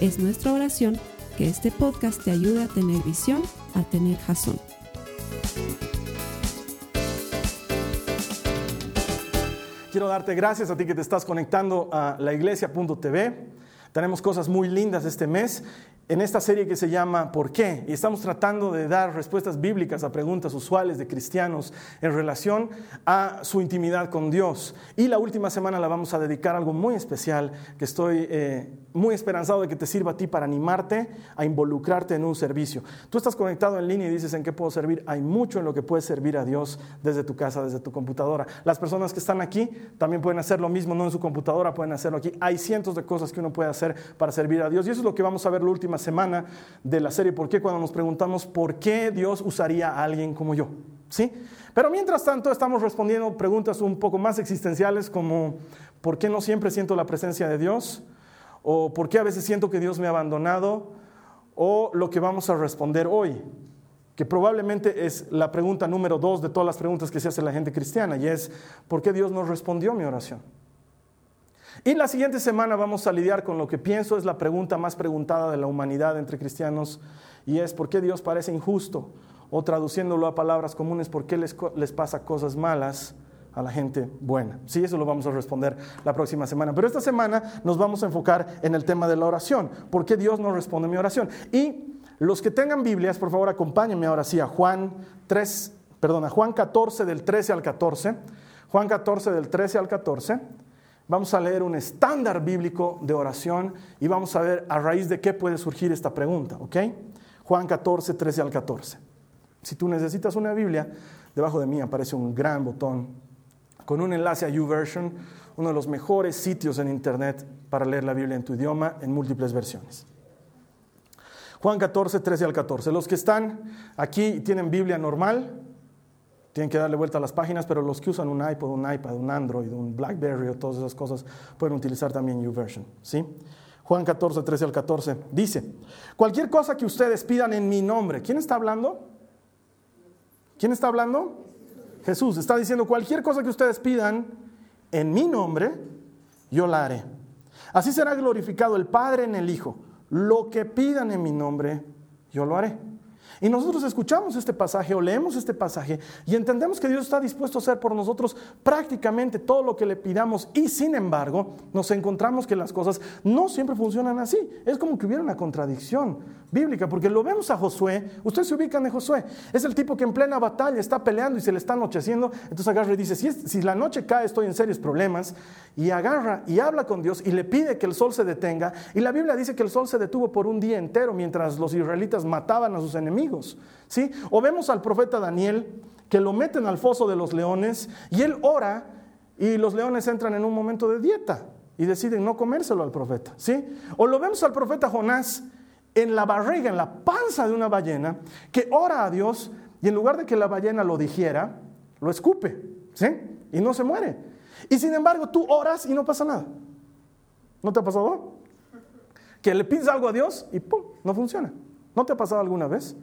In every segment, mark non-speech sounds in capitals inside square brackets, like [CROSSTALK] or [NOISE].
Es nuestra oración que este podcast te ayude a tener visión, a tener jazón. Quiero darte gracias a ti que te estás conectando a laiglesia.tv. Tenemos cosas muy lindas este mes en esta serie que se llama ¿Por qué? Y estamos tratando de dar respuestas bíblicas a preguntas usuales de cristianos en relación a su intimidad con Dios. Y la última semana la vamos a dedicar a algo muy especial que estoy eh, muy esperanzado de que te sirva a ti para animarte a involucrarte en un servicio. Tú estás conectado en línea y dices en qué puedo servir. Hay mucho en lo que puedes servir a Dios desde tu casa, desde tu computadora. Las personas que están aquí también pueden hacer lo mismo, no en su computadora, pueden hacerlo aquí. Hay cientos de cosas que uno puede hacer para servir a Dios. Y eso es lo que vamos a ver la última semana de la serie ¿Por qué? Cuando nos preguntamos por qué Dios usaría a alguien como yo. ¿Sí? Pero mientras tanto estamos respondiendo preguntas un poco más existenciales como ¿por qué no siempre siento la presencia de Dios? ¿O por qué a veces siento que Dios me ha abandonado? O lo que vamos a responder hoy, que probablemente es la pregunta número dos de todas las preguntas que se hace la gente cristiana, y es ¿por qué Dios no respondió mi oración? Y la siguiente semana vamos a lidiar con lo que pienso es la pregunta más preguntada de la humanidad entre cristianos y es ¿por qué Dios parece injusto? O traduciéndolo a palabras comunes, ¿por qué les, les pasa cosas malas a la gente buena? Sí, eso lo vamos a responder la próxima semana. Pero esta semana nos vamos a enfocar en el tema de la oración. ¿Por qué Dios no responde mi oración? Y los que tengan Biblias, por favor, acompáñenme ahora sí a Juan 3, perdón, a Juan 14 del 13 al 14. Juan 14 del 13 al 14. Vamos a leer un estándar bíblico de oración y vamos a ver a raíz de qué puede surgir esta pregunta, ¿ok? Juan 14, 13 al 14. Si tú necesitas una Biblia, debajo de mí aparece un gran botón con un enlace a YouVersion, uno de los mejores sitios en Internet para leer la Biblia en tu idioma en múltiples versiones. Juan 14, 13 al 14. Los que están aquí y tienen Biblia normal, tienen que darle vuelta a las páginas, pero los que usan un iPod, un iPad, un Android, un BlackBerry o todas esas cosas pueden utilizar también YouVersion. ¿sí? Juan 14, 13 al 14 dice, cualquier cosa que ustedes pidan en mi nombre, ¿quién está hablando? ¿Quién está hablando? Jesús está diciendo, cualquier cosa que ustedes pidan en mi nombre, yo la haré. Así será glorificado el Padre en el Hijo. Lo que pidan en mi nombre, yo lo haré. Y nosotros escuchamos este pasaje o leemos este pasaje y entendemos que Dios está dispuesto a hacer por nosotros prácticamente todo lo que le pidamos y sin embargo nos encontramos que las cosas no siempre funcionan así. Es como que hubiera una contradicción bíblica porque lo vemos a Josué, ustedes se ubican en Josué, es el tipo que en plena batalla está peleando y se le está anocheciendo, entonces agarra y dice, si, si la noche cae estoy en serios problemas. Y agarra y habla con Dios y le pide que el sol se detenga. Y la Biblia dice que el sol se detuvo por un día entero mientras los israelitas mataban a sus enemigos ¿sí? O vemos al profeta Daniel que lo meten al foso de los leones y él ora y los leones entran en un momento de dieta y deciden no comérselo al profeta, ¿sí? O lo vemos al profeta Jonás en la barriga, en la panza de una ballena, que ora a Dios y en lugar de que la ballena lo dijera, lo escupe, ¿sí? Y no se muere. Y sin embargo, tú oras y no pasa nada. ¿No te ha pasado? Que le pides algo a Dios y ¡pum! no funciona. ¿No te ha pasado alguna vez?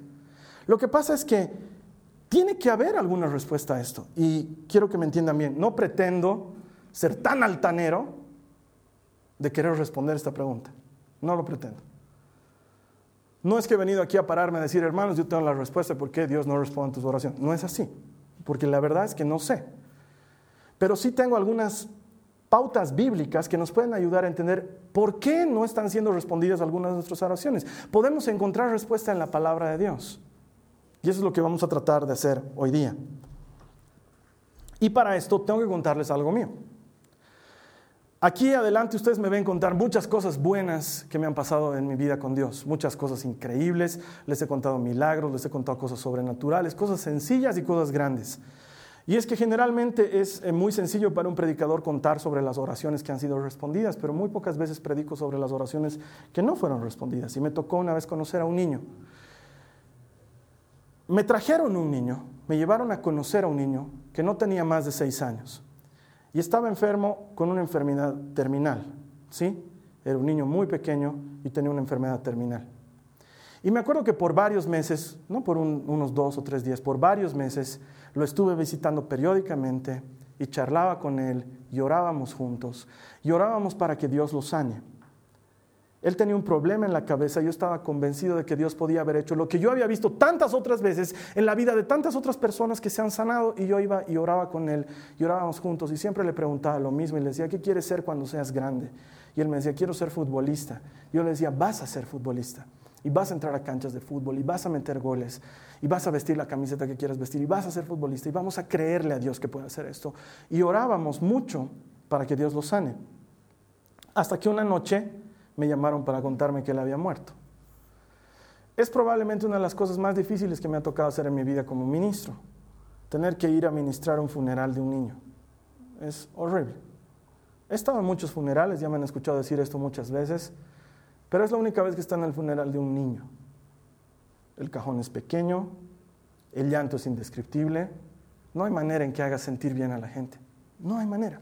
Lo que pasa es que tiene que haber alguna respuesta a esto. Y quiero que me entiendan bien, no pretendo ser tan altanero de querer responder esta pregunta. No lo pretendo. No es que he venido aquí a pararme a decir, hermanos, yo tengo la respuesta de por qué Dios no responde a tus oraciones. No es así, porque la verdad es que no sé. Pero sí tengo algunas pautas bíblicas que nos pueden ayudar a entender por qué no están siendo respondidas algunas de nuestras oraciones. Podemos encontrar respuesta en la palabra de Dios. Y eso es lo que vamos a tratar de hacer hoy día. Y para esto tengo que contarles algo mío. Aquí adelante ustedes me ven contar muchas cosas buenas que me han pasado en mi vida con Dios, muchas cosas increíbles, les he contado milagros, les he contado cosas sobrenaturales, cosas sencillas y cosas grandes. Y es que generalmente es eh, muy sencillo para un predicador contar sobre las oraciones que han sido respondidas, pero muy pocas veces predico sobre las oraciones que no fueron respondidas. Y me tocó una vez conocer a un niño. Me trajeron un niño, me llevaron a conocer a un niño que no tenía más de seis años y estaba enfermo con una enfermedad terminal. ¿Sí? Era un niño muy pequeño y tenía una enfermedad terminal. Y me acuerdo que por varios meses, no por unos dos o tres días, por varios meses lo estuve visitando periódicamente y charlaba con él y orábamos juntos y orábamos para que Dios lo sane. Él tenía un problema en la cabeza, yo estaba convencido de que Dios podía haber hecho lo que yo había visto tantas otras veces en la vida de tantas otras personas que se han sanado y yo iba y oraba con él y orábamos juntos y siempre le preguntaba lo mismo y le decía, ¿qué quieres ser cuando seas grande? Y él me decía, quiero ser futbolista. Yo le decía, vas a ser futbolista y vas a entrar a canchas de fútbol y vas a meter goles y vas a vestir la camiseta que quieras vestir y vas a ser futbolista y vamos a creerle a Dios que puede hacer esto. Y orábamos mucho para que Dios lo sane. Hasta que una noche me llamaron para contarme que él había muerto. Es probablemente una de las cosas más difíciles que me ha tocado hacer en mi vida como ministro, tener que ir a ministrar un funeral de un niño. Es horrible. He estado en muchos funerales, ya me han escuchado decir esto muchas veces. Pero es la única vez que está en el funeral de un niño. El cajón es pequeño, el llanto es indescriptible, no hay manera en que haga sentir bien a la gente. No hay manera.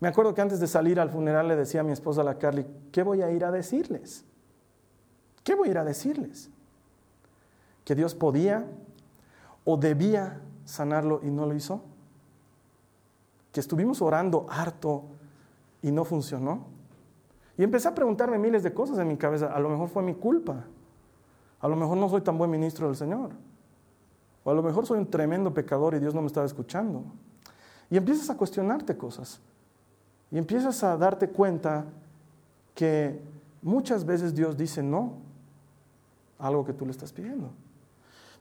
Me acuerdo que antes de salir al funeral le decía a mi esposa, la Carly, ¿qué voy a ir a decirles? ¿Qué voy a ir a decirles? ¿Que Dios podía o debía sanarlo y no lo hizo? ¿Que estuvimos orando harto y no funcionó? Y empecé a preguntarme miles de cosas en mi cabeza. A lo mejor fue mi culpa. A lo mejor no soy tan buen ministro del Señor. O a lo mejor soy un tremendo pecador y Dios no me estaba escuchando. Y empiezas a cuestionarte cosas. Y empiezas a darte cuenta que muchas veces Dios dice no a algo que tú le estás pidiendo.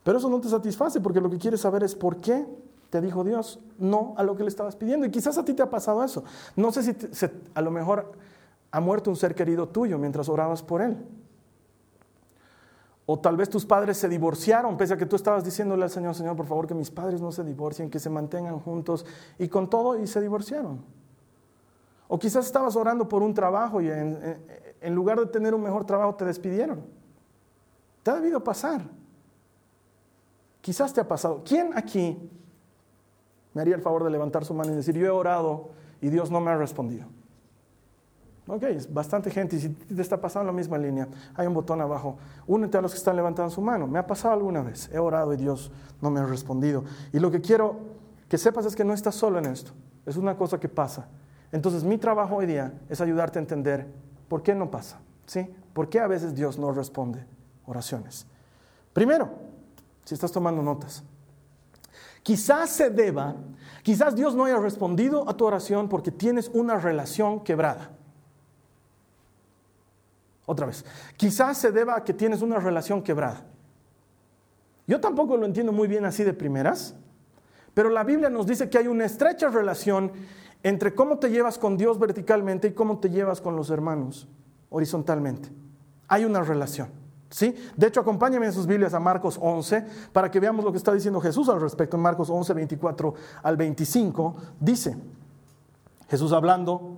Pero eso no te satisface porque lo que quieres saber es por qué te dijo Dios no a lo que le estabas pidiendo. Y quizás a ti te ha pasado eso. No sé si a lo mejor ha muerto un ser querido tuyo mientras orabas por él. O tal vez tus padres se divorciaron, pese a que tú estabas diciéndole al Señor, Señor, por favor, que mis padres no se divorcien, que se mantengan juntos, y con todo, y se divorciaron. O quizás estabas orando por un trabajo y en, lugar de tener un mejor trabajo te despidieron. Te ha debido pasar. Quizás te ha pasado. ¿Quién aquí me haría el favor de levantar su mano y decir, yo he orado y Dios no me ha respondido? Ok, es bastante gente y si te está pasando la misma línea, hay un botón abajo. Únete a los que están levantando su mano. Me ha pasado alguna vez. He orado y Dios no me ha respondido. Y lo que quiero que sepas es que no estás solo en esto. Es una cosa que pasa. Entonces mi trabajo hoy día es ayudarte a entender por qué no pasa. ¿Sí? ¿Por qué a veces Dios no responde oraciones? Primero, si estás tomando notas, quizás se deba, quizás Dios no haya respondido a tu oración porque tienes una relación quebrada. Otra vez, quizás se deba a que tienes una relación quebrada. Yo tampoco lo entiendo muy bien así de primeras, pero la Biblia nos dice que hay una estrecha relación entre cómo te llevas con Dios verticalmente y cómo te llevas con los hermanos horizontalmente. Hay una relación. ¿Sí? De hecho, acompáñenme en sus Biblias a Marcos 11 para que veamos lo que está diciendo Jesús al respecto. En Marcos 11, 24 al 25 dice, Jesús hablando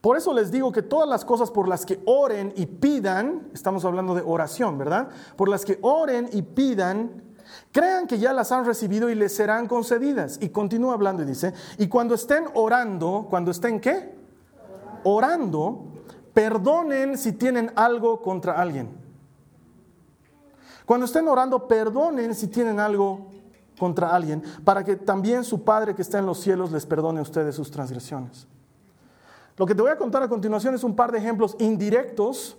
por eso les digo que todas las cosas por las que oren y pidan, estamos hablando de oración, ¿verdad? Por las que oren y pidan, crean que ya las han recibido y les serán concedidas. Y continúa hablando y dice, y cuando estén orando, cuando estén qué? Orando, perdonen si tienen algo contra alguien. Cuando estén orando, perdonen si tienen algo contra alguien, para que también su Padre que está en los cielos les perdone a ustedes sus transgresiones. Lo que te voy a contar a continuación es un par de ejemplos indirectos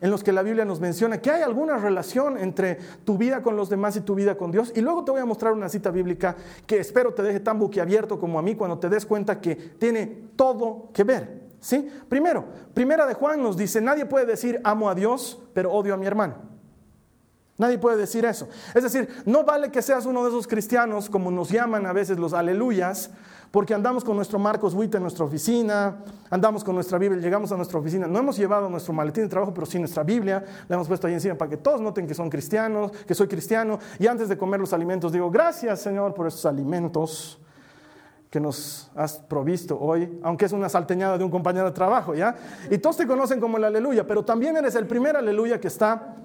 en los que la Biblia nos menciona que hay alguna relación entre tu vida con los demás y tu vida con Dios. Y luego te voy a mostrar una cita bíblica que espero te deje tan boquiabierto como a mí cuando te des cuenta que tiene todo que ver. ¿sí? Primero, primera de Juan nos dice, nadie puede decir amo a Dios, pero odio a mi hermano. Nadie puede decir eso. Es decir, no vale que seas uno de esos cristianos, como nos llaman a veces los aleluyas, porque andamos con nuestro Marcos Witt en nuestra oficina, andamos con nuestra Biblia, llegamos a nuestra oficina, no hemos llevado nuestro maletín de trabajo, pero sí nuestra Biblia, la hemos puesto ahí encima para que todos noten que son cristianos, que soy cristiano, y antes de comer los alimentos digo, gracias Señor por estos alimentos que nos has provisto hoy, aunque es una salteñada de un compañero de trabajo, ¿ya? Y todos te conocen como el aleluya, pero también eres el primer aleluya que está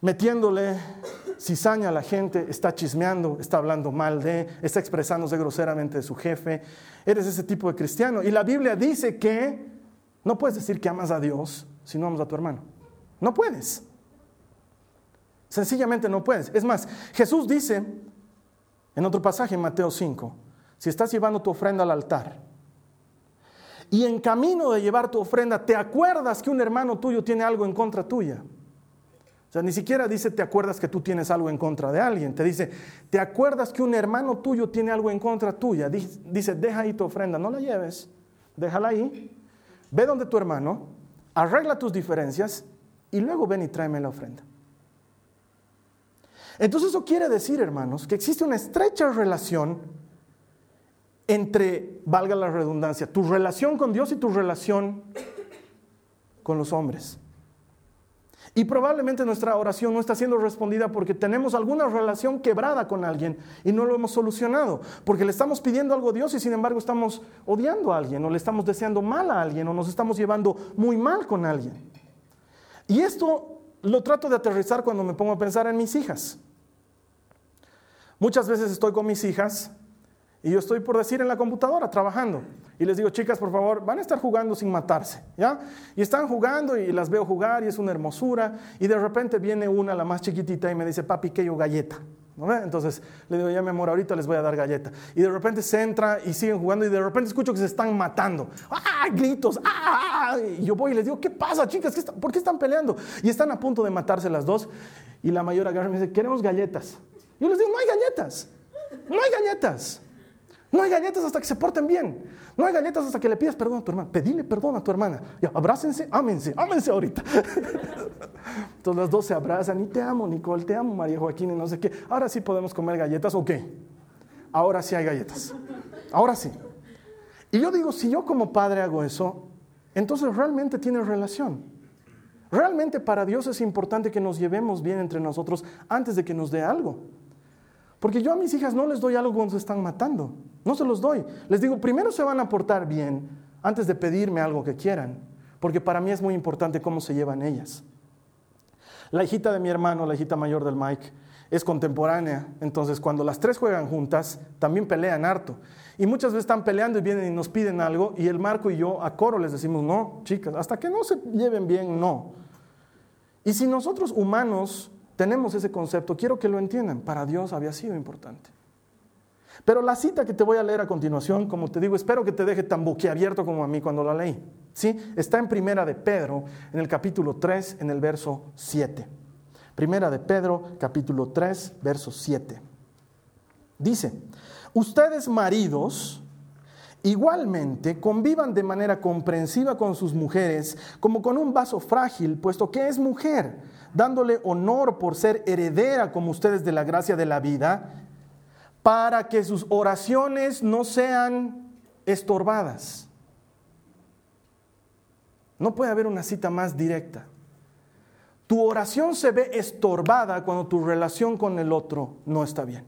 metiéndole cizaña a la gente, está chismeando, está hablando mal de, está expresándose groseramente de su jefe. Eres ese tipo de cristiano. Y la Biblia dice que no puedes decir que amas a Dios si no amas a tu hermano. No puedes. Sencillamente no puedes. Es más, Jesús dice en otro pasaje en Mateo 5, si estás llevando tu ofrenda al altar y en camino de llevar tu ofrenda te acuerdas que un hermano tuyo tiene algo en contra tuya, o sea, ni siquiera dice, te acuerdas que tú tienes algo en contra de alguien. Te dice, te acuerdas que un hermano tuyo tiene algo en contra tuya. Dice, deja ahí tu ofrenda, no la lleves, déjala ahí. Ve donde tu hermano, arregla tus diferencias y luego ven y tráeme la ofrenda. Entonces eso quiere decir, hermanos, que existe una estrecha relación entre, valga la redundancia, tu relación con Dios y tu relación con los hombres. Y probablemente nuestra oración no está siendo respondida porque tenemos alguna relación quebrada con alguien y no lo hemos solucionado. Porque le estamos pidiendo algo a Dios y sin embargo estamos odiando a alguien o le estamos deseando mal a alguien o nos estamos llevando muy mal con alguien. Y esto lo trato de aterrizar cuando me pongo a pensar en mis hijas. Muchas veces estoy con mis hijas y yo estoy por decir en la computadora trabajando. Y les digo, chicas, por favor, van a estar jugando sin matarse, ¿ya? Y están jugando y las veo jugar y es una hermosura. Y de repente viene una, la más chiquitita, y me dice, papi, que yo galleta. ¿No Entonces le digo, ya mi amor, ahorita les voy a dar galleta. Y de repente se entra y siguen jugando y de repente escucho que se están matando. ¡Ah! Gritos. ¡Ah! Y yo voy y les digo, ¿qué pasa, chicas? ¿Por qué están peleando? Y están a punto de matarse las dos. Y la mayor agarra y me dice, queremos galletas. Yo les digo, no hay galletas. No hay galletas. No hay galletas hasta que se porten bien. No hay galletas hasta que le pidas perdón a tu hermana. Pedile perdón a tu hermana. Ya, abrácense, ámense, ámense ahorita. [LAUGHS] Entonces las dos se abrazan y te amo, Nicole, te amo, María Joaquín, y no sé qué. Ahora sí podemos comer galletas, ¿o qué? Ahora sí hay galletas. Ahora sí. Y yo digo, si yo como padre hago eso, entonces realmente tiene relación. Realmente para Dios es importante que nos llevemos bien entre nosotros antes de que nos dé algo. Porque yo a mis hijas no les doy algo cuando se están matando. No se los doy. Les digo, primero se van a portar bien antes de pedirme algo que quieran. Porque para mí es muy importante cómo se llevan ellas. La hijita de mi hermano, la hijita mayor del Mike, es contemporánea. Entonces, cuando las tres juegan juntas, también pelean harto. Y muchas veces están peleando y vienen y nos piden algo. Y el Marco y yo a coro les decimos, no, chicas, hasta que no se lleven bien, no. Y si nosotros humanos tenemos ese concepto, quiero que lo entiendan, para Dios había sido importante. Pero la cita que te voy a leer a continuación, como te digo, espero que te deje tan boquiabierto como a mí cuando la leí. ¿Sí? Está en Primera de Pedro, en el capítulo 3, en el verso 7. Primera de Pedro, capítulo 3, verso 7. Dice, ustedes maridos, igualmente convivan de manera comprensiva con sus mujeres, como con un vaso frágil, puesto que es mujer dándole honor por ser heredera como ustedes de la gracia de la vida, para que sus oraciones no sean estorbadas. No puede haber una cita más directa. Tu oración se ve estorbada cuando tu relación con el otro no está bien.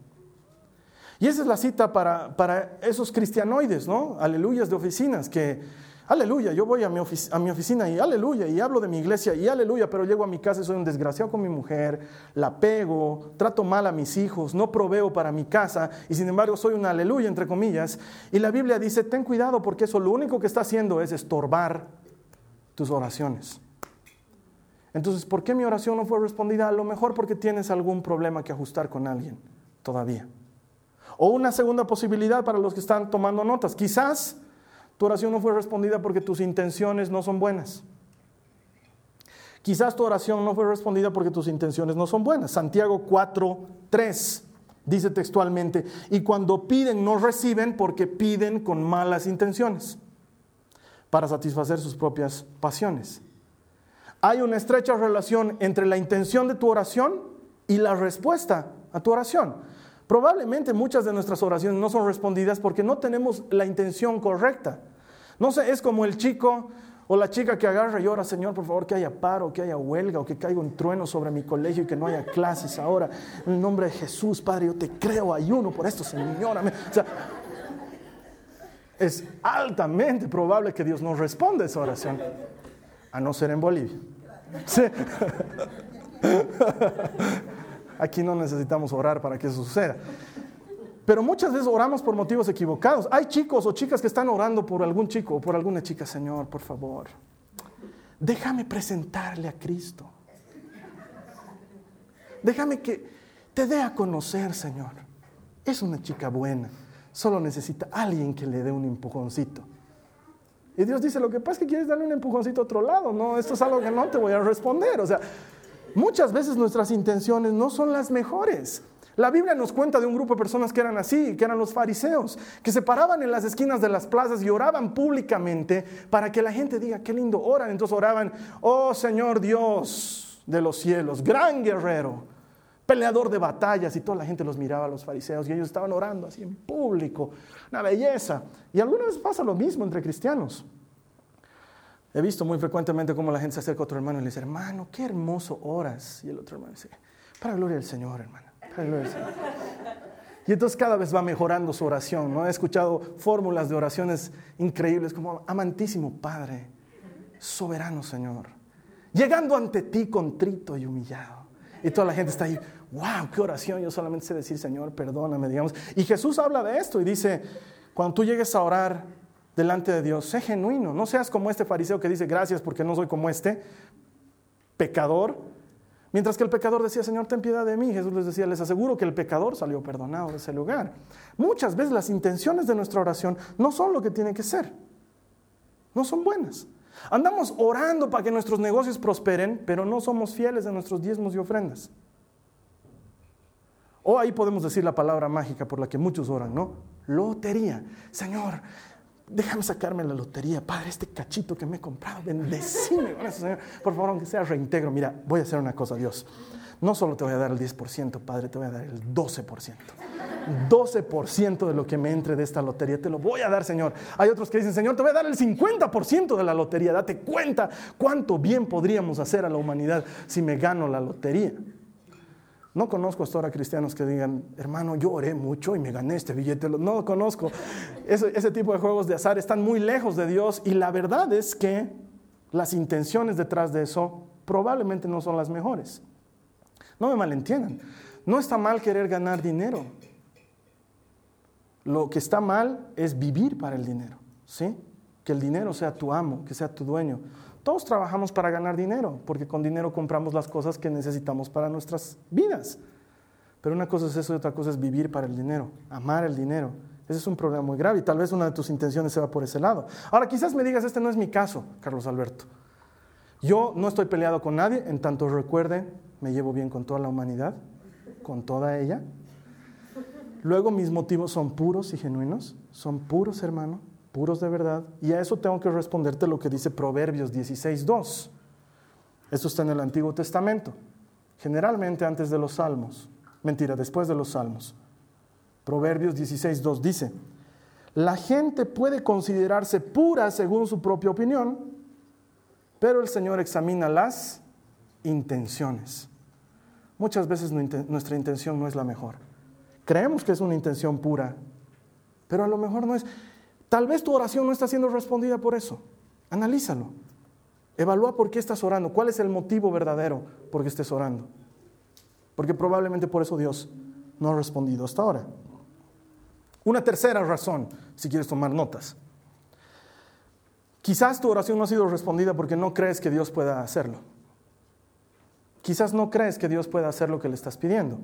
Y esa es la cita para, para esos cristianoides, ¿no? Aleluyas de oficinas que Aleluya, yo voy a mi, oficina y aleluya, y hablo de mi iglesia y aleluya, pero llego a mi casa y soy un desgraciado con mi mujer, la pego, trato mal a mis hijos, no proveo para mi casa y sin embargo soy un aleluya, entre comillas. Y la Biblia dice, ten cuidado porque eso lo único que está haciendo es estorbar tus oraciones. Entonces, ¿por qué mi oración no fue respondida? A lo mejor porque tienes algún problema que ajustar con alguien todavía. O una segunda posibilidad para los que están tomando notas, quizás tu oración no fue respondida porque tus intenciones no son buenas. Quizás tu oración no fue respondida porque tus intenciones no son buenas. Santiago 4, 3 dice textualmente, y cuando piden no reciben porque piden con malas intenciones para satisfacer sus propias pasiones. hay una estrecha relación entre la intención de tu oración y la respuesta a tu oración. Probablemente muchas de nuestras oraciones no son respondidas porque no tenemos la intención correcta. No sé, es como el chico o la chica que agarra y ora, Señor, por favor, que haya paro, que haya huelga o que caiga un trueno sobre mi colegio y que no haya clases ahora. En el nombre de Jesús, Padre, yo te creo, ayuno por esto, Señor. Es altamente probable que Dios no responda a esa oración, a no ser en Bolivia. [LAUGHS] Aquí no necesitamos orar para que eso suceda. Pero muchas veces oramos por motivos equivocados. Hay chicos o chicas que están orando por algún chico o por alguna chica, Señor, por favor, déjame presentarle a Cristo. Déjame que te dé a conocer, Señor. Es una chica buena, solo necesita alguien que le dé un empujoncito. Y Dios dice, lo que pasa es que quieres darle un empujoncito a otro lado, no, esto es algo que no te voy a responder. O sea, muchas veces nuestras intenciones no son las mejores. La Biblia nos cuenta de un grupo de personas que eran así, que eran los fariseos, que se paraban en las esquinas de las plazas y oraban públicamente para que la gente diga, qué lindo oran. Entonces oraban, oh Señor Dios de los cielos, gran guerrero, peleador de batallas, y toda la gente los miraba a los fariseos y ellos estaban orando así en público, una belleza. Y algunas veces pasa lo mismo entre cristianos. He visto muy frecuentemente cómo la gente se acerca a otro hermano y le dice, hermano, qué hermoso oras. Y el otro hermano dice, para gloria del Señor, hermano. Y entonces cada vez va mejorando su oración. ¿no? He escuchado fórmulas de oraciones increíbles como amantísimo Padre, soberano Señor, llegando ante ti contrito y humillado. Y toda la gente está ahí, wow, qué oración. Yo solamente sé decir, Señor, perdóname, digamos. Y Jesús habla de esto y dice, cuando tú llegues a orar delante de Dios, sé genuino. No seas como este fariseo que dice, gracias porque no soy como este pecador Mientras que el pecador decía, Señor, ten piedad de mí, Jesús les decía, les aseguro que el pecador salió perdonado de ese lugar. Muchas veces las intenciones de nuestra oración no son lo que tienen que ser. No son buenas. Andamos orando para que nuestros negocios prosperen, pero no somos fieles a nuestros diezmos y ofrendas. O ahí podemos decir la palabra mágica por la que muchos oran, ¿no? Lotería. Señor, déjame sacarme la lotería, Padre, este cachito que me he comprado, bendecime con eso, Señor. Por favor, aunque sea reintegro, mira, voy a hacer una cosa, Dios. No solo te voy a dar el 10%, Padre, te voy a dar el 12%. 12% de lo que me entre de esta lotería, te lo voy a dar, Señor. Hay otros que dicen, Señor, te voy a dar el 50% de la lotería. Date cuenta cuánto bien podríamos hacer a la humanidad si me gano la lotería. No conozco hasta ahora cristianos que digan, hermano, yo oré mucho y me gané este billete. No conozco. Ese, ese, tipo de juegos de azar están muy lejos de Dios y la verdad es que las intenciones detrás de eso probablemente no son las mejores. No me malentiendan. No está mal querer ganar dinero. Lo que está mal es vivir para el dinero. ¿sí? Que el dinero sea tu amo, que sea tu dueño. Todos trabajamos para ganar dinero, porque con dinero compramos las cosas que necesitamos para nuestras vidas. Pero una cosa es eso y otra cosa es vivir para el dinero, amar el dinero. Ese es un problema muy grave y tal vez una de tus intenciones se va por ese lado. Ahora, quizás me digas, este no es mi caso, Carlos Alberto. Yo no estoy peleado con nadie, en tanto recuerde, me llevo bien con toda la humanidad, con toda ella. Luego mis motivos son puros y genuinos, son puros, hermano puros de verdad. Y a eso tengo que responderte lo que dice Proverbios 16.2. Esto está en el Antiguo Testamento, generalmente antes de los Salmos. Mentira, después de los Salmos. Proverbios 16.2 dice, la gente puede considerarse pura según su propia opinión, pero el Señor examina las intenciones. Muchas veces nuestra intención no es la mejor. Creemos que es una intención pura, pero a lo mejor no es. Tal vez tu oración no está siendo respondida por eso. Analízalo. Evalúa por qué estás orando. ¿Cuál es el motivo verdadero por qué estés orando? Porque probablemente por eso Dios no ha respondido hasta ahora. Una tercera razón, si quieres tomar notas. Quizás tu oración no ha sido respondida porque no crees que Dios pueda hacerlo. Quizás no crees que Dios pueda hacer lo que le estás pidiendo.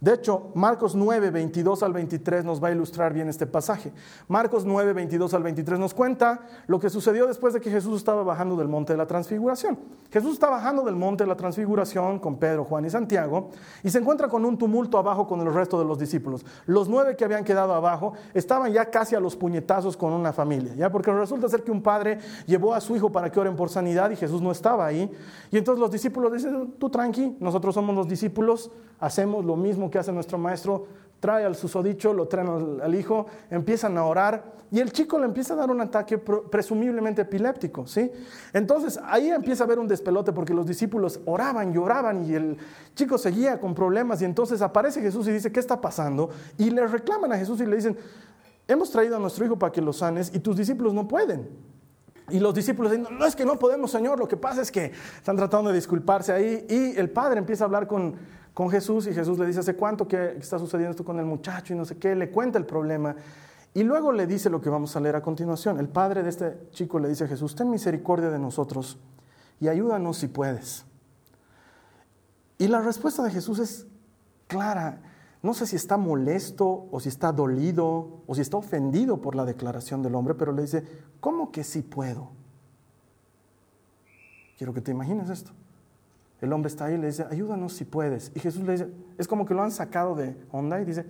De hecho, Marcos 9, 22 al 23 nos va a ilustrar bien este pasaje. Marcos 9, 22 al 23 nos cuenta lo que sucedió después de que Jesús estaba bajando del monte de la transfiguración. Jesús está bajando del monte de la transfiguración con Pedro, Juan y Santiago y se encuentra con un tumulto abajo con el resto de los discípulos. Los nueve que habían quedado abajo estaban ya casi a los puñetazos con una familia, ¿ya? Porque resulta ser que un padre llevó a su hijo para que oren por sanidad y Jesús no estaba ahí. Y entonces los discípulos dicen, tú nosotros somos los discípulos, hacemos lo mismo que hace nuestro maestro, trae al susodicho, lo traen al, hijo, empiezan a orar y el chico le empieza a dar un ataque presumiblemente epiléptico, ¿sí? Entonces ahí empieza a haber un despelote porque los discípulos oraban y oraban y el chico seguía con problemas y entonces aparece Jesús y dice, ¿qué está pasando? Y le reclaman a Jesús y le dicen, hemos traído a nuestro hijo para que lo sanes y tus discípulos no pueden. Y los discípulos dicen, no es que no podemos, Señor, lo que pasa es que están tratando de disculparse ahí y el padre empieza a hablar con con Jesús y Jesús le dice, ¿hace cuánto que está sucediendo esto con el muchacho y no sé qué? Le cuenta el problema y luego le dice lo que vamos a leer a continuación. El padre de este chico le dice a Jesús, ten misericordia de nosotros y ayúdanos si puedes. Y la respuesta de Jesús es clara. No sé si está molesto o si está dolido o si está ofendido por la declaración del hombre, pero le dice, ¿cómo que sí puedo? Quiero que te imagines esto. El hombre está ahí y le dice, ayúdanos si puedes. Y Jesús le dice, es como que lo han sacado de onda y dice,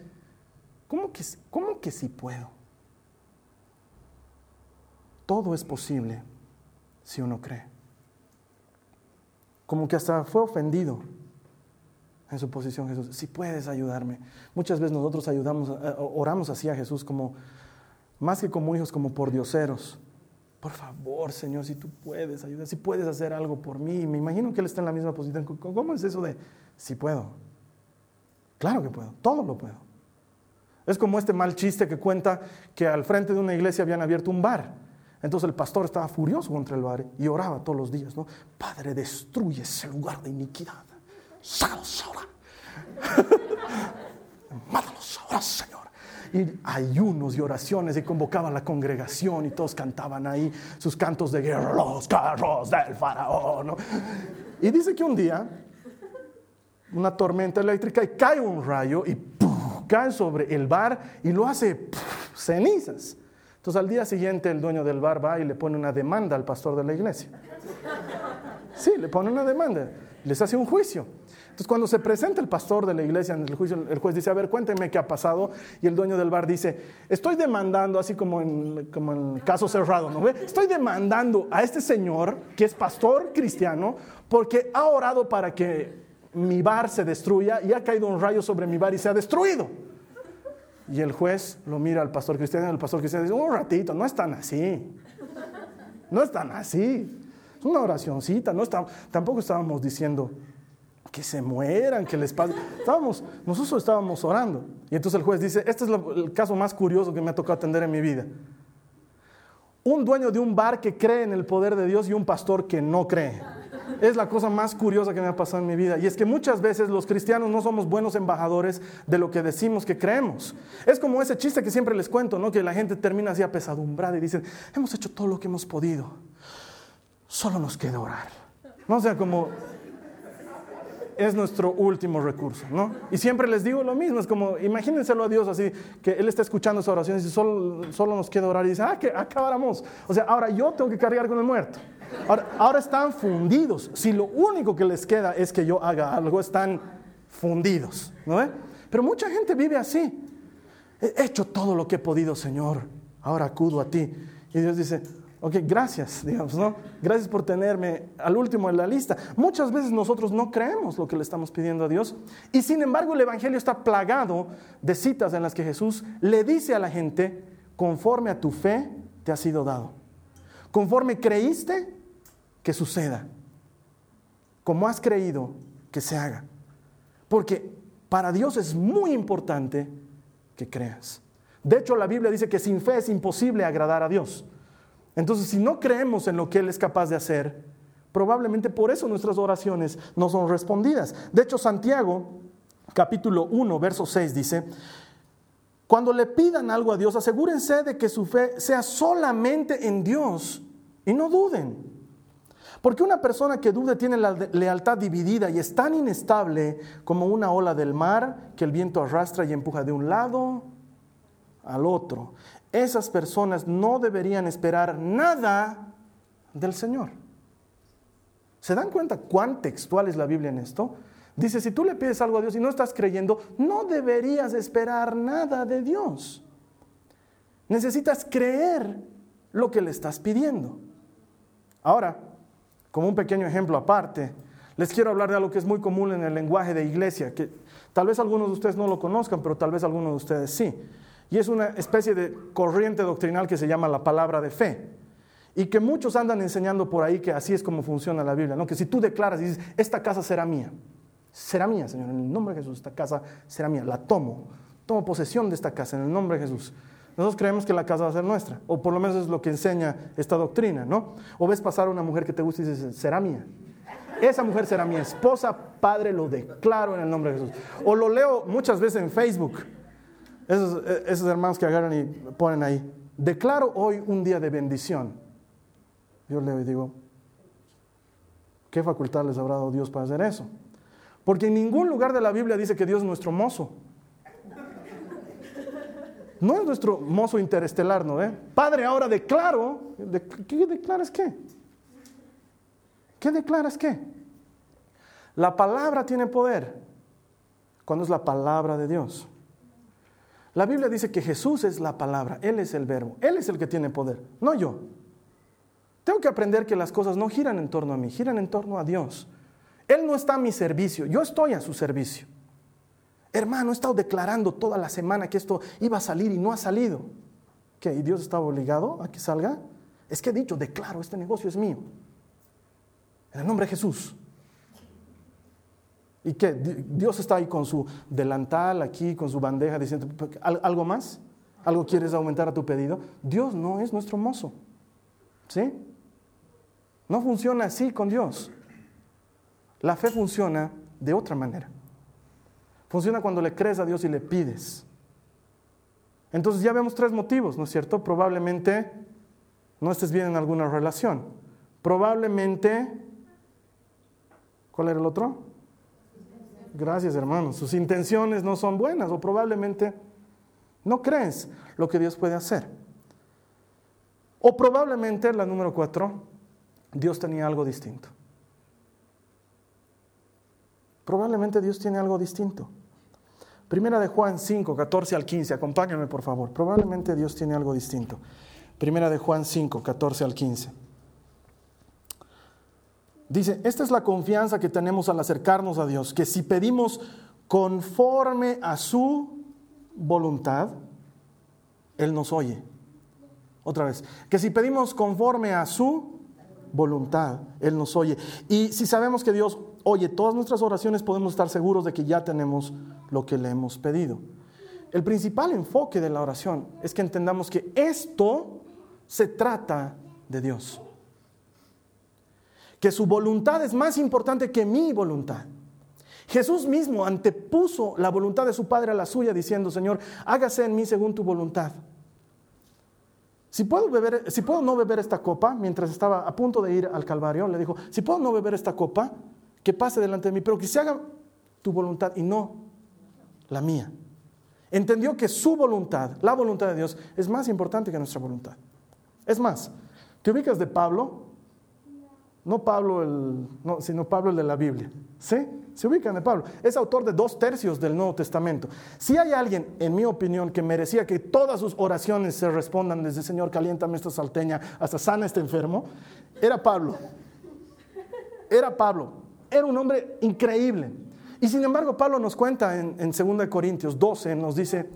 ¿cómo que, cómo que si puedo? Todo es posible si uno cree. Como que hasta fue ofendido en su posición Jesús. Si puedes ayudarme. Muchas veces nosotros ayudamos, eh, oramos así a Jesús como, más que como hijos, como por dioseros. Por favor, Señor, si tú puedes ayudar, si puedes hacer algo por mí. Me imagino que Él está en la misma posición. ¿Cómo es eso de si puedo? Claro que puedo, todo lo puedo. Es como este mal chiste que cuenta que al frente de una iglesia habían abierto un bar. Entonces el pastor estaba furioso contra el bar y oraba todos los días, ¿no? Padre, destruye ese lugar de iniquidad. Sácalos ahora. [LAUGHS] Mátalos ahora, Señor y ayunos y oraciones y convocaba a la congregación y todos cantaban ahí sus cantos de guerra, los carros del faraón. Y dice que un día una tormenta eléctrica y cae un rayo y cae sobre el bar y lo hace cenizas. Entonces al día siguiente el dueño del bar va y le pone una demanda al pastor de la iglesia. Sí, le pone una demanda, les hace un juicio. Entonces, cuando se presenta el pastor de la iglesia en el juicio, el juez dice, a ver, cuénteme qué ha pasado. Y el dueño del bar dice, estoy demandando, así como en, como en caso cerrado, ¿no? Estoy demandando a este señor, que es pastor cristiano, porque ha orado para que mi bar se destruya y ha caído un rayo sobre mi bar y se ha destruido. Y el juez lo mira al pastor cristiano y el pastor cristiano dice, un ratito, no es tan así. No es tan así. Es una oracioncita. No tampoco estábamos diciendo, que se mueran, que les pase. Nosotros estábamos orando. Y entonces el juez dice, este es el caso más curioso que me ha tocado atender en mi vida. Un dueño de un bar que cree en el poder de Dios y un pastor que no cree. Es la cosa más curiosa que me ha pasado en mi vida. Y es que muchas veces los cristianos no somos buenos embajadores de lo que decimos que creemos. Es como ese chiste que siempre les cuento, ¿no? Que la gente termina así apesadumbrada y dicen, hemos hecho todo lo que hemos podido. Solo nos queda orar. No o sea como es nuestro último recurso, ¿no? Y siempre les digo lo mismo, es como, imagínenselo a Dios así, que Él está escuchando esa oración y dice, solo, solo nos queda orar y dice, ah, que acabáramos. O sea, ahora yo tengo que cargar con el muerto. Ahora, ahora están fundidos. Si lo único que les queda es que yo haga algo, están fundidos, ¿no? Pero mucha gente vive así. He hecho todo lo que he podido, Señor. Ahora acudo a ti. Y Dios dice, Ok, gracias, digamos, ¿no? Gracias por tenerme al último en la lista. Muchas veces nosotros no creemos lo que le estamos pidiendo a Dios y sin embargo el Evangelio está plagado de citas en las que Jesús le dice a la gente, conforme a tu fe te ha sido dado. Conforme creíste, que suceda. Como has creído, que se haga. Porque para Dios es muy importante que creas. De hecho, la Biblia dice que sin fe es imposible agradar a Dios. Entonces, si no creemos en lo que Él es capaz de hacer, probablemente por eso nuestras oraciones no son respondidas. De hecho, Santiago, capítulo 1, verso 6 dice, cuando le pidan algo a Dios, asegúrense de que su fe sea solamente en Dios y no duden. Porque una persona que dude tiene la lealtad dividida y es tan inestable como una ola del mar que el viento arrastra y empuja de un lado al otro. Esas personas no deberían esperar nada del Señor. ¿Se dan cuenta cuán textual es la Biblia en esto? Dice, si tú le pides algo a Dios y no estás creyendo, no deberías esperar nada de Dios. Necesitas creer lo que le estás pidiendo. Ahora, como un pequeño ejemplo aparte, les quiero hablar de algo que es muy común en el lenguaje de iglesia, que tal vez algunos de ustedes no lo conozcan, pero tal vez algunos de ustedes sí. Y es una especie de corriente doctrinal que se llama la palabra de fe. Y que muchos andan enseñando por ahí que así es como funciona la Biblia, ¿no? Que si tú declaras y dices, esta casa será mía, será mía, Señor, en el nombre de Jesús, esta casa será mía, la tomo, tomo posesión de esta casa en el nombre de Jesús. Nosotros creemos que la casa va a ser nuestra, o por lo menos es lo que enseña esta doctrina, ¿no? O ves pasar a una mujer que te gusta y dices, será mía. Esa mujer será mi esposa, Padre, lo declaro en el nombre de Jesús. O lo leo muchas veces en Facebook, esos, esos hermanos que agarran y ponen ahí, declaro hoy un día de bendición. Yo leo y digo, ¿qué facultad les habrá dado Dios para hacer eso? Porque en ningún lugar de la Biblia dice que Dios es nuestro mozo. No es nuestro mozo interestelar, ¿no? Eh? Padre, ahora declaro. ¿Qué declaras qué? ¿Qué declaras qué? La palabra tiene poder cuando es la palabra de Dios. La Biblia dice que Jesús es la palabra, Él es el verbo, Él es el que tiene poder, no yo. Tengo que aprender que las cosas no giran en torno a mí, giran en torno a Dios. Él no está a mi servicio, yo estoy a su servicio. Hermano, he estado declarando toda la semana que esto iba a salir y no ha salido. ¿Qué? ¿Y Dios estaba obligado a que salga? Es que he dicho, declaro, este negocio es mío. En el nombre de Jesús. ¿Y qué? Dios está ahí con su delantal, aquí, con su bandeja, diciendo, ¿algo más? ¿Algo quieres aumentar a tu pedido? Dios no es nuestro mozo. ¿Sí? No funciona así con Dios. La fe funciona de otra manera. Funciona cuando le crees a Dios y le pides. Entonces ya vemos tres motivos, ¿no es cierto? Probablemente no estés bien en alguna relación. Probablemente, ¿cuál era el otro? Gracias hermanos. Sus intenciones no son buenas o probablemente no crees lo que Dios puede hacer. O probablemente, la número cuatro, Dios tenía algo distinto. Probablemente Dios tiene algo distinto. Primera de Juan 5, 14 al 15. Acompáñame, por favor. Probablemente Dios tiene algo distinto. Primera de Juan 5, 14 al 15. Dice, esta es la confianza que tenemos al acercarnos a Dios, que si pedimos conforme a su voluntad, Él nos oye. Otra vez, que si pedimos conforme a su voluntad, Él nos oye. Y si sabemos que Dios oye todas nuestras oraciones, podemos estar seguros de que ya tenemos lo que le hemos pedido. El principal enfoque de la oración es que entendamos que esto se trata de Dios. Que su voluntad es más importante que mi voluntad. Jesús mismo antepuso la voluntad de su Padre a la suya diciendo, Señor, hágase en mí según tu voluntad. Si puedo, beber, si puedo no beber esta copa, mientras estaba a punto de ir al Calvario, le dijo, si puedo no beber esta copa, que pase delante de mí, pero que se haga tu voluntad y no la mía. Entendió que su voluntad, la voluntad de Dios, es más importante que nuestra voluntad. Es más, ¿te ubicas de Pablo? No Pablo, el, no, sino Pablo el de la Biblia. ¿Sí? Se ubican de Pablo. Es autor de dos tercios del Nuevo Testamento. Si hay alguien, en mi opinión, que merecía que todas sus oraciones se respondan desde Señor, caliéntame esta salteña hasta sana este enfermo, era Pablo. Era Pablo. Era un hombre increíble. Y sin embargo, Pablo nos cuenta en, en 2 Corintios 12, nos dice,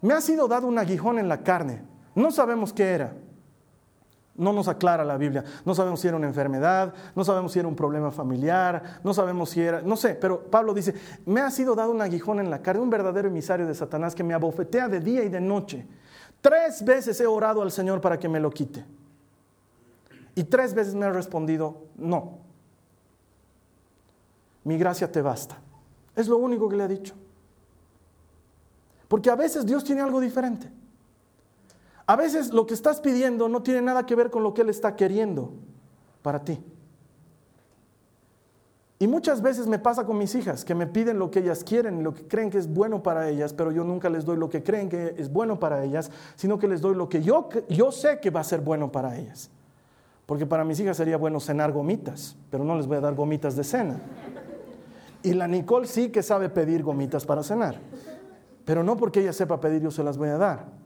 me ha sido dado un aguijón en la carne. No sabemos qué era. No nos aclara la Biblia. No sabemos si era una enfermedad, no sabemos si era un problema familiar, no sabemos si era, no sé, pero Pablo dice, me ha sido dado un aguijón en la carne, un verdadero emisario de Satanás que me abofetea de día y de noche. Tres veces he orado al Señor para que me lo quite. Y tres veces me ha respondido, no, mi gracia te basta. Es lo único que le ha dicho. Porque a veces Dios tiene algo diferente. A veces lo que estás pidiendo no tiene nada que ver con lo que Él está queriendo para ti. Y muchas veces me pasa con mis hijas, que me piden lo que ellas quieren, lo que creen que es bueno para ellas, pero yo nunca les doy lo que creen que es bueno para ellas, sino que les doy lo que yo, yo sé que va a ser bueno para ellas. Porque para mis hijas sería bueno cenar gomitas, pero no les voy a dar gomitas de cena. Y la Nicole sí que sabe pedir gomitas para cenar, pero no porque ella sepa pedir yo se las voy a dar.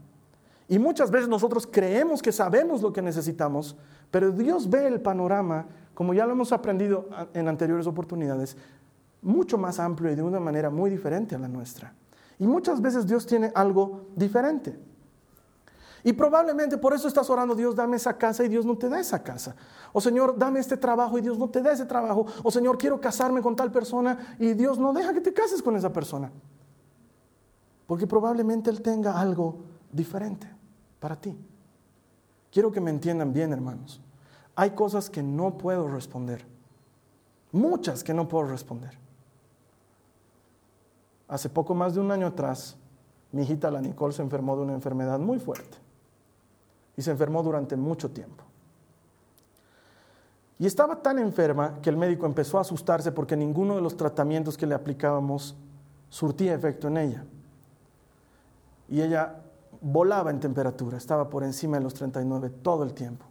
Y muchas veces nosotros creemos que sabemos lo que necesitamos, pero Dios ve el panorama como ya lo hemos aprendido en anteriores oportunidades, mucho más amplio y de una manera muy diferente a la nuestra. Y muchas veces Dios tiene algo diferente. Y probablemente por eso estás orando, Dios, dame esa casa y Dios no te da esa casa. O Señor, dame este trabajo y Dios no te da ese trabajo. O Señor, quiero casarme con tal persona y Dios no deja que te cases con esa persona. Porque probablemente Él tenga algo diferente para ti. Quiero que me entiendan bien, hermanos. Hay cosas que no puedo responder. Muchas que no puedo responder. Hace poco más de un año atrás, mi hijita la Nicole se enfermó de una enfermedad muy fuerte. Y se enfermó durante mucho tiempo. Y estaba tan enferma que el médico empezó a asustarse porque ninguno de los tratamientos que le aplicábamos surtía efecto en ella. Y ella volaba en temperatura, estaba por encima de los 39 todo el tiempo.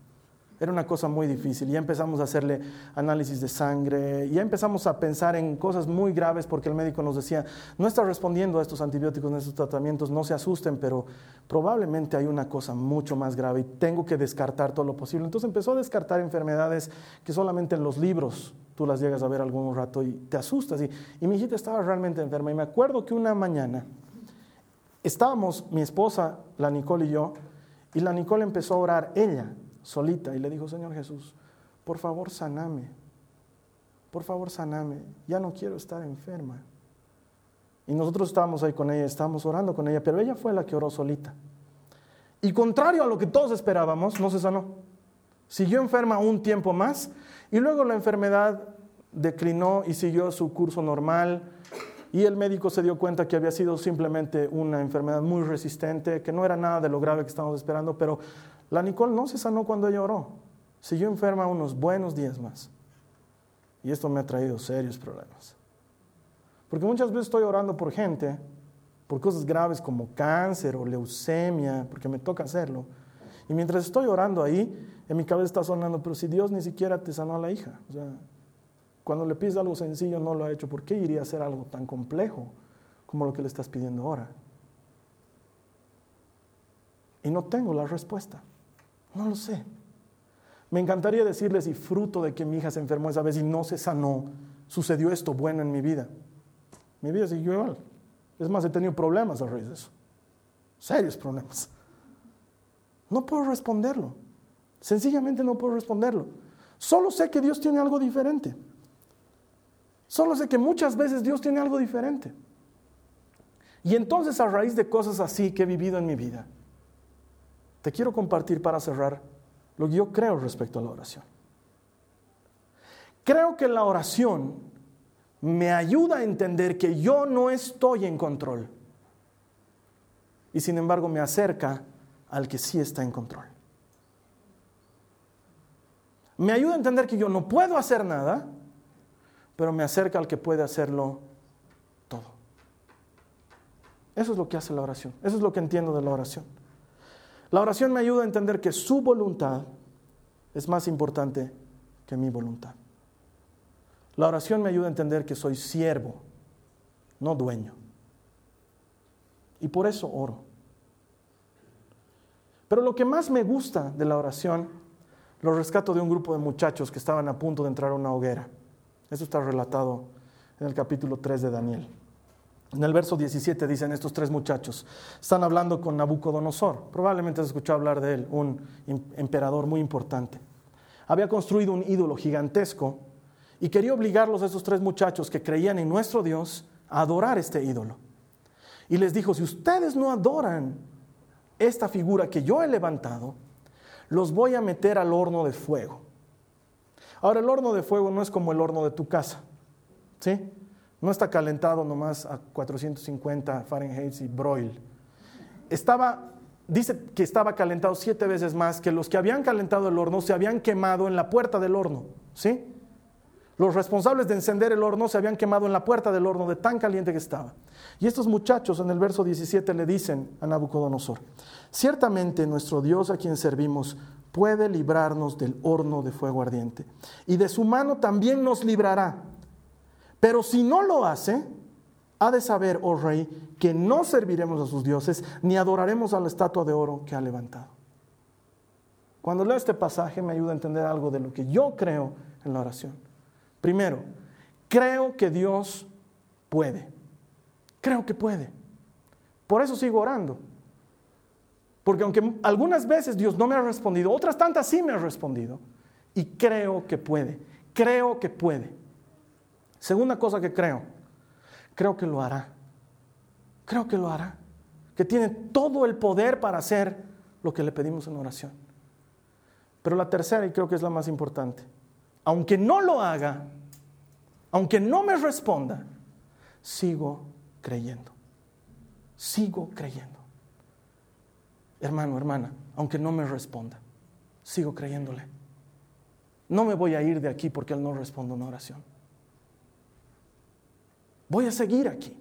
Era una cosa muy difícil. Ya empezamos a hacerle análisis de sangre, ya empezamos a pensar en cosas muy graves porque el médico nos decía, no está respondiendo a estos antibióticos, a estos tratamientos, no se asusten, pero probablemente hay una cosa mucho más grave y tengo que descartar todo lo posible. Entonces empezó a descartar enfermedades que solamente en los libros tú las llegas a ver algún rato y te asustas. Y, y mi hijita estaba realmente enferma y me acuerdo que una mañana estábamos, mi esposa, la Nicole y yo, y la Nicole empezó a orar ella solita y le dijo, Señor Jesús, por favor saname, por favor saname, ya no quiero estar enferma. Y nosotros estábamos ahí con ella, estábamos orando con ella, pero ella fue la que oró solita. Y contrario a lo que todos esperábamos, no se sanó. Siguió enferma un tiempo más y luego la enfermedad declinó y siguió su curso normal. Y el médico se dio cuenta que había sido simplemente una enfermedad muy resistente, que no era nada de lo grave que estábamos esperando, pero la Nicole no se sanó cuando ella oró. Siguió enferma unos buenos días más. Y esto me ha traído serios problemas. Porque muchas veces estoy orando por gente, por cosas graves como cáncer o leucemia, porque me toca hacerlo. Y mientras estoy orando ahí, en mi cabeza está sonando, pero si Dios ni siquiera te sanó a la hija. O sea, cuando le pides algo sencillo no lo ha hecho, ¿por qué iría a hacer algo tan complejo como lo que le estás pidiendo ahora? Y no tengo la respuesta. No lo sé. Me encantaría decirles, y fruto de que mi hija se enfermó esa vez y no se sanó, sucedió esto bueno en mi vida. Mi vida siguió igual. Es más, he tenido problemas a raíz de eso. Serios problemas. No puedo responderlo. Sencillamente no puedo responderlo. Solo sé que Dios tiene algo diferente. Solo sé que muchas veces Dios tiene algo diferente. Y entonces a raíz de cosas así que he vivido en mi vida, te quiero compartir para cerrar lo que yo creo respecto a la oración. Creo que la oración me ayuda a entender que yo no estoy en control y sin embargo me acerca al que sí está en control. Me ayuda a entender que yo no puedo hacer nada, pero me acerca al que puede hacerlo todo. Eso es lo que hace la oración. Eso es lo que entiendo de la oración. La oración me ayuda a entender que su voluntad es más importante que mi voluntad. La oración me ayuda a entender que soy siervo, no dueño. Y por eso oro. Pero lo que más me gusta de la oración lo rescato de un grupo de muchachos que estaban a punto de entrar a una hoguera. Eso está relatado en el capítulo 3 de Daniel. En el verso 17 dicen estos tres muchachos, están hablando con Nabucodonosor, probablemente has escuchado hablar de él, un emperador muy importante. Había construido un ídolo gigantesco y quería obligarlos a esos tres muchachos que creían en nuestro Dios a adorar este ídolo. Y les dijo, si ustedes no adoran esta figura que yo he levantado, los voy a meter al horno de fuego. Ahora el horno de fuego no es como el horno de tu casa, ¿sí? No está calentado nomás a 450 Fahrenheit y broil. Estaba dice que estaba calentado siete veces más, que los que habían calentado el horno se habían quemado en la puerta del horno. ¿Sí? Los responsables de encender el horno se habían quemado en la puerta del horno de tan caliente que estaba. Y estos muchachos en el verso 17 le dicen a Nabucodonosor, ciertamente nuestro Dios a quien servimos puede librarnos del horno de fuego ardiente y de su mano también nos librará. Pero si no lo hace, ha de saber, oh rey, que no serviremos a sus dioses ni adoraremos a la estatua de oro que ha levantado. Cuando leo este pasaje me ayuda a entender algo de lo que yo creo en la oración. Primero, creo que Dios puede. Creo que puede. Por eso sigo orando. Porque aunque algunas veces Dios no me ha respondido, otras tantas sí me ha respondido. Y creo que puede. Creo que puede. Segunda cosa que creo. Creo que lo hará. Creo que lo hará. Que tiene todo el poder para hacer lo que le pedimos en oración. Pero la tercera, y creo que es la más importante, aunque no lo haga, aunque no me responda, sigo creyendo. Sigo creyendo hermano, hermana, aunque no me responda, sigo creyéndole. No me voy a ir de aquí porque Él no responde una oración. Voy a seguir aquí.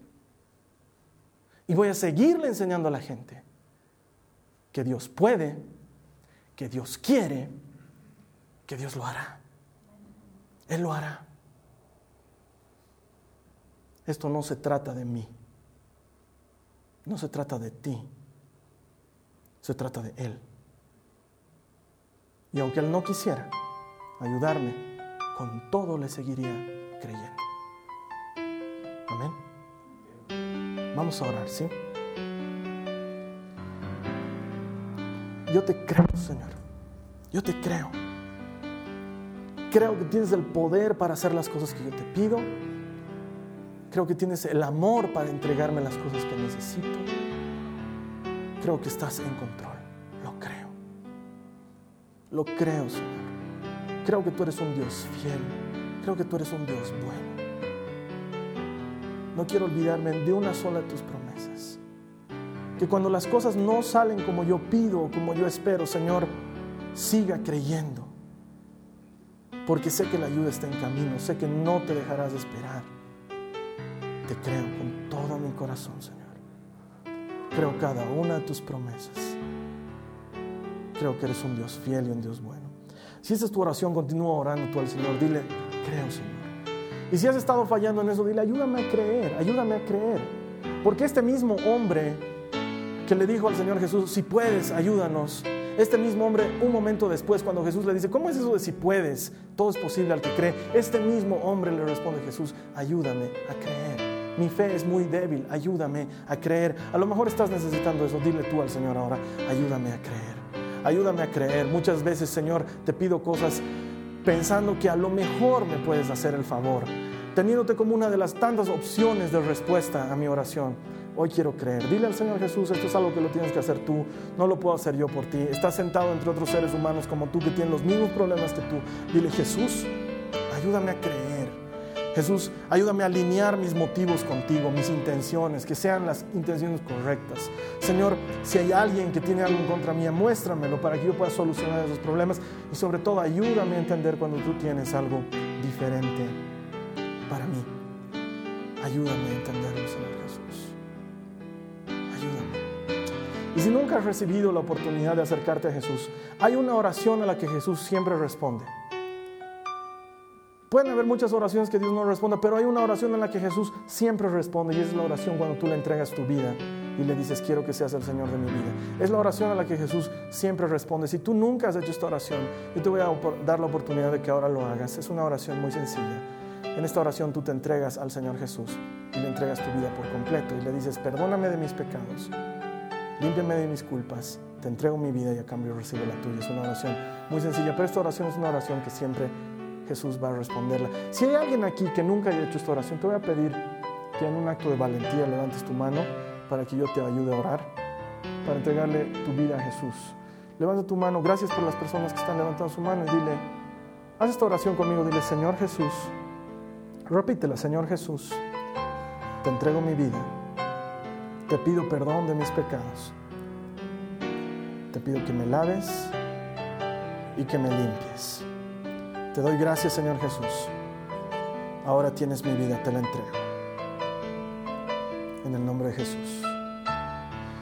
Y voy a seguirle enseñando a la gente que Dios puede, que Dios quiere, que Dios lo hará. Él lo hará. Esto no se trata de mí. No se trata de ti se trata de Él. Y aunque Él no quisiera ayudarme, con todo le seguiría creyendo. Amén. Vamos a orar, ¿sí? Yo te creo, Señor. Yo te creo. Creo que tienes el poder para hacer las cosas que yo te pido. Creo que tienes el amor para entregarme las cosas que necesito creo que estás en control. Lo creo. Lo creo, Señor. Creo que tú eres un Dios fiel. Creo que tú eres un Dios bueno. No quiero olvidarme de una sola de tus promesas. Que cuando las cosas no salen como yo pido o como yo espero, Señor, siga creyendo. Porque sé que la ayuda está en camino. Sé que no te dejarás de esperar. Te creo con todo mi corazón, Señor. Creo cada una de tus promesas. Creo que eres un Dios fiel y un Dios bueno. Si esa es tu oración, continúa orando tú al Señor. Dile, creo, Señor. Y si has estado fallando en eso, dile, ayúdame a creer, ayúdame a creer. Porque este mismo hombre que le dijo al Señor Jesús, si puedes, ayúdanos. Este mismo hombre, un momento después, cuando Jesús le dice, ¿cómo es eso de si puedes? Todo es posible al que cree. Este mismo hombre le responde Jesús, ayúdame a creer mi fe es muy débil, ayúdame a creer. A lo mejor estás necesitando eso, dile tú al Señor ahora, ayúdame a creer, ayúdame a creer. Muchas veces, Señor, te pido cosas pensando que a lo mejor me puedes hacer el favor, teniéndote como una de las tantas opciones de respuesta a mi oración. Hoy quiero creer. Dile al Señor Jesús, esto es algo que lo tienes que hacer tú, no lo puedo hacer yo por ti. Estás sentado entre otros seres humanos como tú que tienen los mismos problemas que tú. Dile, Jesús, ayúdame a creer. Jesús, ayúdame a alinear mis motivos contigo, mis intenciones, que sean las intenciones correctas. Señor, si hay alguien que tiene algo en contra mía, muéstramelo para que yo pueda solucionar esos problemas y sobre todo ayúdame a entender cuando tú tienes algo diferente para mí. Ayúdame a entenderlo, Señor Jesús. Ayúdame. Y si nunca has recibido la oportunidad de acercarte a Jesús, hay una oración a la que Jesús siempre responde. Pueden haber muchas oraciones que Dios no responda, pero hay una oración en la que Jesús siempre responde y es la oración cuando tú le entregas tu vida y le dices, quiero que seas el Señor de mi vida. Es la oración a la que Jesús siempre responde. Si tú nunca has hecho esta oración, yo te voy a dar la oportunidad de que ahora lo hagas. Es una oración muy sencilla. En esta oración tú te entregas al Señor Jesús y le entregas tu vida por completo y le dices, perdóname de mis pecados, límpiame de mis culpas, te entrego mi vida y a cambio recibo la tuya. Es una oración muy sencilla, pero esta oración es una oración que siempre Jesús va a responderla. Si hay alguien aquí que nunca haya hecho esta oración, te voy a pedir que en un acto de valentía levantes tu mano para que yo te ayude a orar, para entregarle tu vida a Jesús. Levanta tu mano, gracias por las personas que están levantando su mano y dile, haz esta oración conmigo, dile, Señor Jesús, repítela, Señor Jesús, te entrego mi vida, te pido perdón de mis pecados, pido que me laves y que me limpies. Te doy gracias, Señor Jesús. Ahora tienes mi vida, te la entrego. En el nombre de Jesús.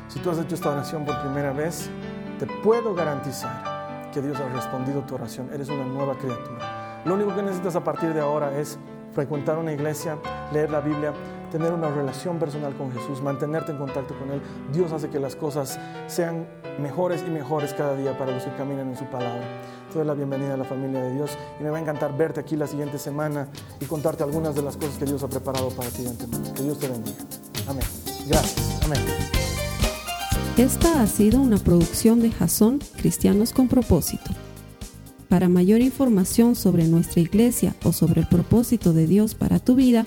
Si tú has hecho esta oración por primera vez, te puedo garantizar que Dios ha respondido tu oración. Eres una nueva criatura. Lo único que necesitas a partir de ahora es frecuentar una iglesia, leer la Biblia, tener una relación personal con Jesús, mantenerte en contacto con Él. Dios hace que las cosas sean mejores y mejores cada día para los que caminan en su palabra. Te doy la bienvenida a la familia de Dios y me va a encantar verte aquí la siguiente semana y contarte algunas de las cosas que Dios ha preparado para ti de. Que Dios te bendiga. Amén. Gracias. Amén. Esta ha sido una producción de Jason Cristianos con Propósito. Para mayor información sobre nuestra iglesia o sobre el propósito de Dios para tu vida,